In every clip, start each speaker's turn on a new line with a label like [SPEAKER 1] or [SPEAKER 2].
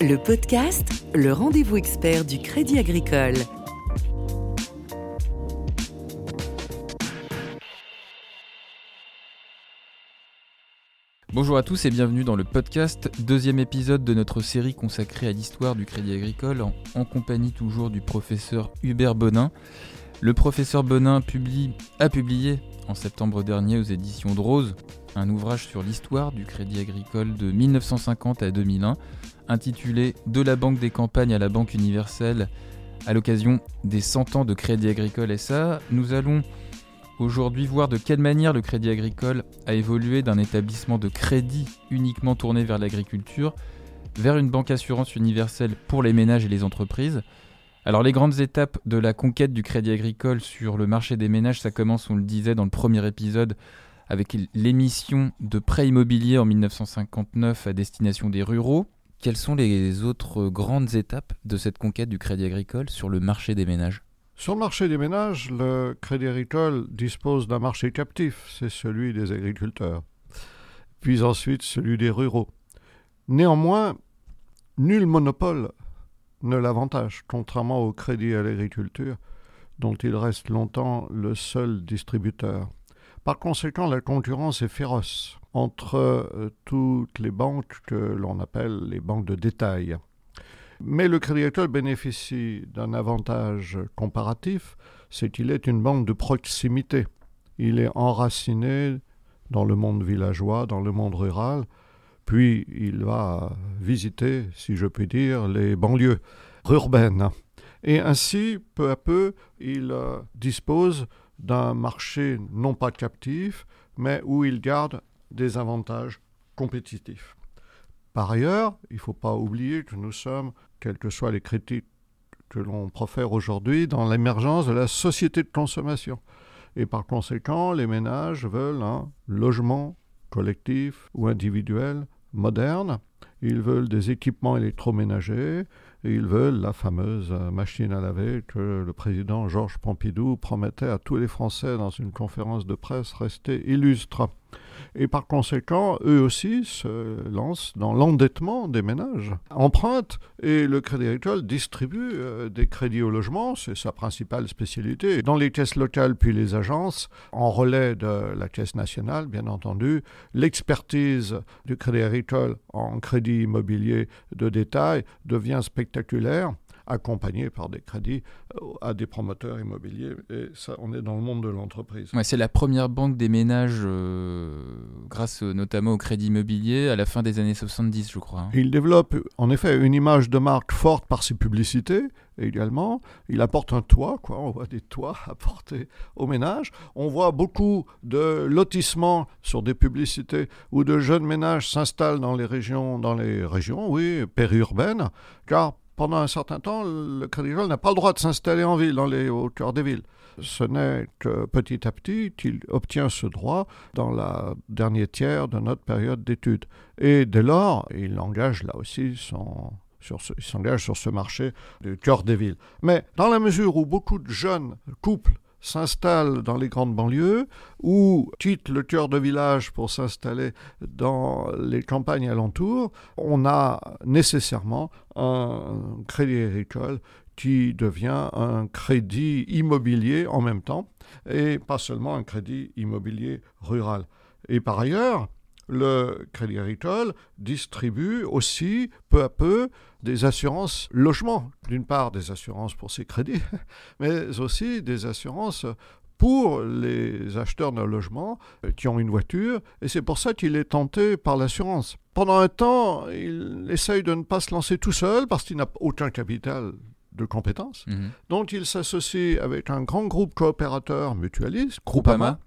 [SPEAKER 1] Le podcast, le rendez-vous expert du Crédit Agricole.
[SPEAKER 2] Bonjour à tous et bienvenue dans le podcast, deuxième épisode de notre série consacrée à l'histoire du Crédit Agricole en, compagnie toujours du professeur Hubert Bonin. Le professeur Bonin publie, a publié en septembre dernier aux éditions de un ouvrage sur l'histoire du Crédit Agricole de 1950 à 2001 intitulé De la Banque des campagnes à la Banque universelle à l'occasion des 100 ans de Crédit Agricole SA. Nous allons aujourd'hui voir de quelle manière le Crédit Agricole a évolué d'un établissement de crédit uniquement tourné vers l'agriculture vers une banque assurance universelle pour les ménages et les entreprises. Alors les grandes étapes de la conquête du Crédit Agricole sur le marché des ménages, ça commence, on le disait dans le premier épisode, avec l'émission de prêts immobiliers en 1959 à destination des ruraux. Quelles sont les autres grandes étapes de cette conquête du Crédit Agricole sur le marché des ménages?
[SPEAKER 3] Sur le marché des ménages, le Crédit Agricole dispose d'un marché captif, c'est celui des agriculteurs, puis ensuite celui des ruraux. Néanmoins, nul monopole ne l'avantage, contrairement au crédit à l'agriculture, dont il reste longtemps le seul distributeur. Par conséquent, la concurrence est féroce entre euh, toutes les banques que l'on appelle les banques de détail. Mais le Crédit Agricole bénéficie d'un avantage comparatif, c'est qu'il est une banque de proximité. Il est enraciné dans le monde villageois, dans le monde rural, puis il va visiter, si je puis dire, les banlieues urbaines. Et ainsi, peu à peu, il euh, dispose d'un marché non pas captif, mais où il garde des avantages compétitifs. Par ailleurs, il ne faut pas oublier que nous sommes, quelles que soient les critiques que l'on profère aujourd'hui, dans l'émergence de la société de consommation. Et par conséquent, les ménages veulent un logement collectif ou individuel moderne. Ils veulent des équipements électroménagers, et ils veulent la fameuse machine à laver que le président Georges Pompidou promettait à tous les Français dans une conférence de presse restée illustre. Et par conséquent, eux aussi se lancent dans l'endettement des ménages. Empruntent et le Crédit Agricole distribue euh, des crédits au logement, c'est sa principale spécialité. Dans les caisses locales puis les agences, en relais de la caisse nationale, bien entendu, l'expertise du Crédit Agricole en crédit immobilier de détail devient spectaculaire accompagné par des crédits euh, à des promoteurs immobiliers. Et ça, on est dans le monde de l'entreprise.
[SPEAKER 2] Ouais, c'est la première banque des ménages, euh, grâce notamment au crédit immobilier, à la fin des années 70, je crois. Hein.
[SPEAKER 3] Il développe en effet une image de marque forte par ses publicités également. Il apporte un toit, quoi. On voit des toits apportés aux ménages. On voit beaucoup de lotissements sur des publicités où de jeunes ménages s'installent dans les régions, dans les régions, oui, périurbaines, car pendant un certain temps, le Crédit n'a pas le droit de s'installer en ville, dans les, au cœur des villes. Ce n'est que petit à petit qu'il obtient ce droit dans la dernière tiers de notre période d'études. Et dès lors, il engage là aussi sur s'engage sur ce marché du cœur des villes. Mais dans la mesure où beaucoup de jeunes couples s'installe dans les grandes banlieues ou quitte le cœur de village pour s'installer dans les campagnes alentours, on a nécessairement un crédit agricole qui devient un crédit immobilier en même temps, et pas seulement un crédit immobilier rural. Et par ailleurs, le Crédit Agricole distribue aussi peu à peu des assurances logement. D'une part, des assurances pour ses crédits, mais aussi des assurances pour les acheteurs d'un logement qui ont une voiture, et c'est pour ça qu'il est tenté par l'assurance. Pendant un temps, il essaye de ne pas se lancer tout seul parce qu'il n'a aucun capital de compétences. Mhm. Donc il s'associe avec un grand groupe coopérateur mutualiste, Groupama.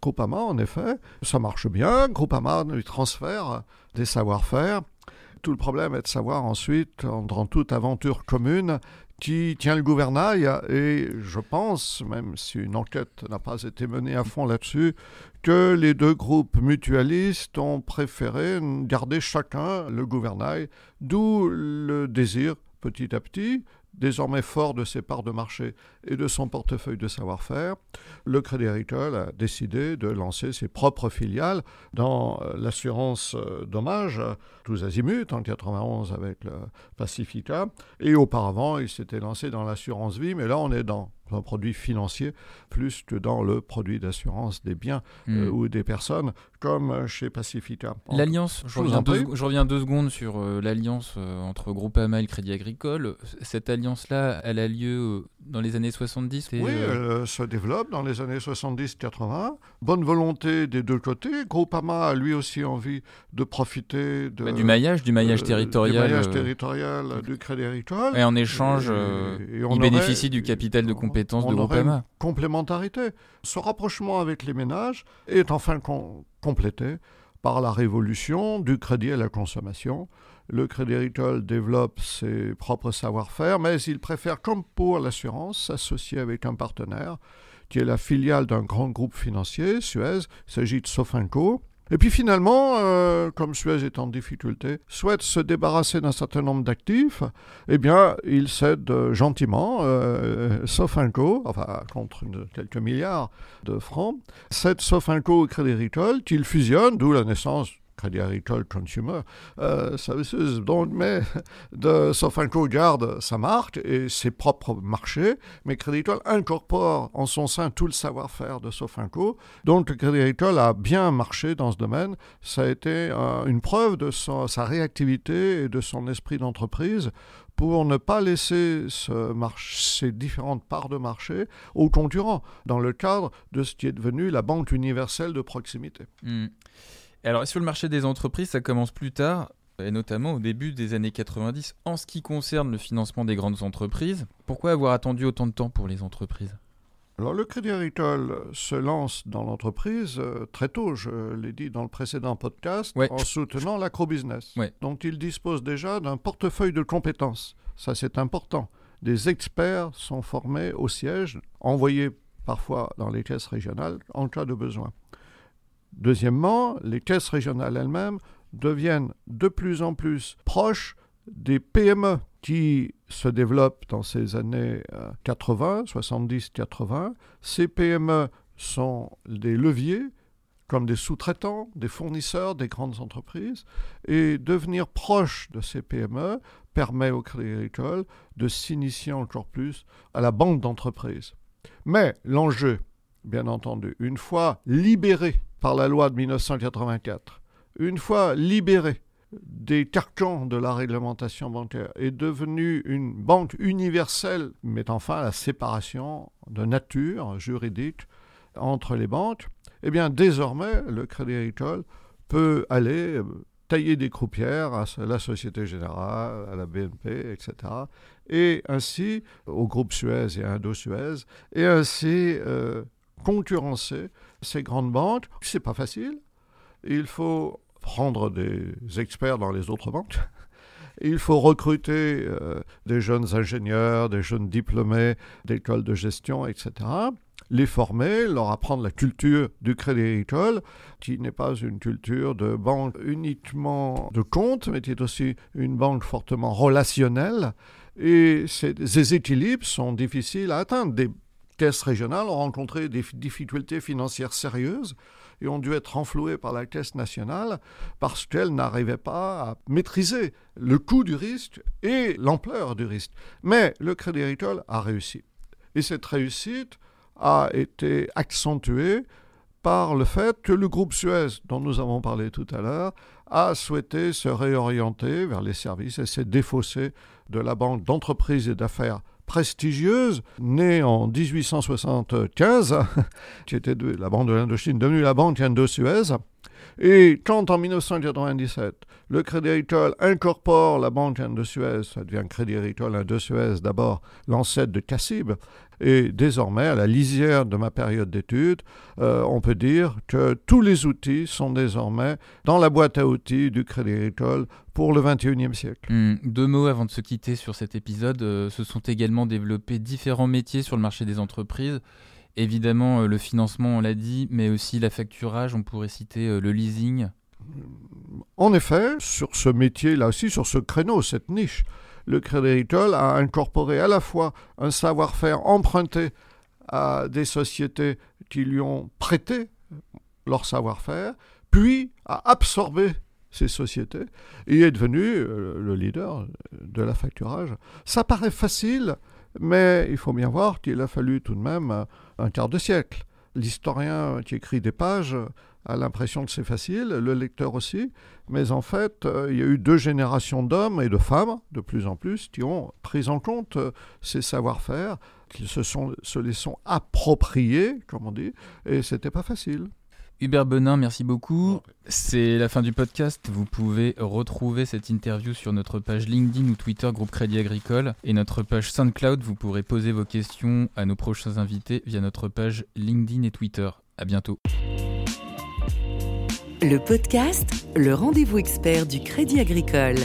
[SPEAKER 3] Groupama, en effet, ça marche bien. Groupama lui transfère des savoir-faire. Tout le problème est de savoir ensuite, dans toute aventure commune, qui tient le gouvernail. Et je pense, même si une enquête n'a pas été menée à fond là-dessus, que les deux groupes mutualistes ont préféré garder chacun le gouvernail, d'où le désir petit à petit désormais fort de ses parts de marché et de son portefeuille de savoir-faire, le Crédit Agricole a décidé de lancer ses propres filiales dans euh, l'assurance euh, dommage, tous azimuts, en 91 avec le Pacifica, et auparavant il s'était lancé dans l'assurance vie, mais là on est dans un produit financier plus que dans le produit d'assurance des biens
[SPEAKER 2] Hmm.
[SPEAKER 3] euh, ou des personnes, comme chez Pacifica.
[SPEAKER 2] L'alliance, je, reviens
[SPEAKER 3] en
[SPEAKER 2] deux, secondes sur euh, l'alliance euh, entre Groupama et le Crédit Agricole. Cette alliance-là, elle a lieu euh, dans les années 70 et,
[SPEAKER 3] Oui,
[SPEAKER 2] euh,
[SPEAKER 3] elle se développe dans les années 70-80. Bonne volonté des deux côtés. Groupama a lui aussi envie de profiter de,
[SPEAKER 2] bah, du maillage, du maillage
[SPEAKER 3] euh,
[SPEAKER 2] territorial.
[SPEAKER 3] du maillage
[SPEAKER 2] euh,
[SPEAKER 3] territorial euh, du Crédit Agricole.
[SPEAKER 2] et en échange,
[SPEAKER 3] Et-
[SPEAKER 2] euh,
[SPEAKER 3] et on
[SPEAKER 2] il
[SPEAKER 3] aurait-
[SPEAKER 2] bénéficie du capital de compétences
[SPEAKER 3] on
[SPEAKER 2] de Groupama.
[SPEAKER 3] complémentarité. Ce rapprochement avec les ménages est enfin com- complété par la révolution du crédit à la consommation. Le Crédit Agricole développe ses propres savoir-faire, mais il préfère, comme pour l'assurance, s'associer avec un partenaire qui est la filiale d'un grand groupe financier, Suez. Il s'agit de Sofinco. Et puis finalement, euh, comme Suez est en difficulté, souhaite se débarrasser d'un certain nombre d'actifs, eh bien, il cède euh, gentiment, euh, Sofinco, enfin contre quelques milliards de francs, cède Sofinco au Crédit Agricole, qu'il fusionne, d'où la naissance Crédit Agricole Consumer euh, Services. Donc, mais de Sofinco garde sa marque et ses propres marchés, mais Crédit Agricole incorpore en son sein tout le savoir-faire de Sofinco. Donc, Crédit Agricole a bien marché dans ce domaine. Ça a été euh, une preuve de sa réactivité et de son esprit d'entreprise pour ne pas laisser ce ces différentes parts de marché aux concurrents, dans le cadre de ce qui est devenu la banque universelle de proximité.
[SPEAKER 2] Hmm. Et Alors, sur le marché des entreprises, ça commence plus tard, et notamment au début des années 90, en ce qui concerne le financement des grandes entreprises. Pourquoi avoir attendu autant de temps pour les entreprises?
[SPEAKER 3] Alors le Crédit Agricole se lance dans l'entreprise euh, très tôt, je l'ai dit dans le précédent podcast,
[SPEAKER 2] Ouais.
[SPEAKER 3] en soutenant l'acrobusiness.
[SPEAKER 2] Ouais.
[SPEAKER 3] Donc il dispose déjà d'un portefeuille de compétences. Ça c'est important. Des experts sont formés au siège, envoyés parfois dans les caisses régionales en cas de besoin. Deuxièmement, les caisses régionales elles-mêmes deviennent de plus en plus proches des PME qui se développent dans ces années euh, 80, 70-80. Ces PME sont des leviers comme des sous-traitants, des fournisseurs des grandes entreprises, et devenir proche de ces PME permet au Crédit Agricole de s'initier encore plus à la banque d'entreprise. Mais l'enjeu, bien entendu, une fois libéré par la loi de 1984, une fois libéré des carcans de la réglementation bancaire est devenu une banque universelle, mettant fin à la séparation de nature juridique entre les banques, eh bien désormais le Crédit Agricole peut aller euh, tailler des croupières à la Société Générale, à la BNP, etc. Et ainsi, au groupe Suez et à Indo-Suez, et ainsi euh, concurrencer ces grandes banques. C'est pas facile. Il faut prendre des experts dans les autres banques. Il faut recruter euh, des jeunes ingénieurs, des jeunes diplômés d'écoles de gestion, etc. Les former, leur apprendre la culture du crédit agricole, qui n'est pas une culture de banque uniquement de compte, mais qui est aussi une banque fortement relationnelle. Et ces, ces équilibres sont difficiles à atteindre. Des caisses régionales ont rencontré des difficultés financières sérieuses et ont dû être renflouées par la Caisse nationale parce qu'elles n'arrivaient pas à maîtriser le coût du risque et l'ampleur du risque. Mais le Crédit Agricole a réussi. Et cette réussite a été accentuée par le fait que le groupe Suez, dont nous avons parlé tout à l'heure, a souhaité se réorienter vers les services et s'est défaussé de la banque d'entreprise et d'affaires prestigieuse, née en 1875, qui était la banque de l'Indochine, devenue la banque Indo-Suez. Et quand en 1997, le Crédit Agricole incorpore la banque Indo-Suez, ça devient Crédit Agricole Indo-Suez d'abord, l'ancêtre de Cassib, et désormais, à la lisière de ma période d'études, euh, on peut dire que tous les outils sont désormais dans la boîte à outils du Crédit Agricole pour le 21e siècle.
[SPEAKER 2] Hmm, deux mots avant de se quitter sur cet épisode. Euh, se sont également développés différents métiers sur le marché des entreprises. Évidemment, euh, le financement, on l'a dit, mais aussi la facturage, on pourrait citer euh, le leasing.
[SPEAKER 3] En effet, sur ce métier, là aussi, sur ce créneau, cette niche, le Crédit Agricole a incorporé à la fois un savoir-faire emprunté à des sociétés qui lui ont prêté leur savoir-faire, puis a absorbé ces sociétés et est devenu euh, le leader de la facturage. Ça paraît facile, mais il faut bien voir qu'il a fallu tout de même un quart de siècle. L'historien qui écrit des pages a l'impression que c'est facile, le lecteur aussi, mais en fait, euh, il y a eu deux générations d'hommes et de femmes, de plus en plus, qui ont pris en compte euh, ces savoir-faire, qui se, sont, se les sont appropriés, comme on dit, et c'était pas facile.
[SPEAKER 2] Hubert Benin, merci beaucoup. C'est la fin du podcast. Vous pouvez retrouver cette interview sur notre page LinkedIn ou Twitter Groupe Crédit Agricole et notre page SoundCloud. Vous pourrez poser vos questions à nos prochains invités via notre page LinkedIn et Twitter. À bientôt.
[SPEAKER 1] Le podcast, le rendez-vous expert du Crédit Agricole.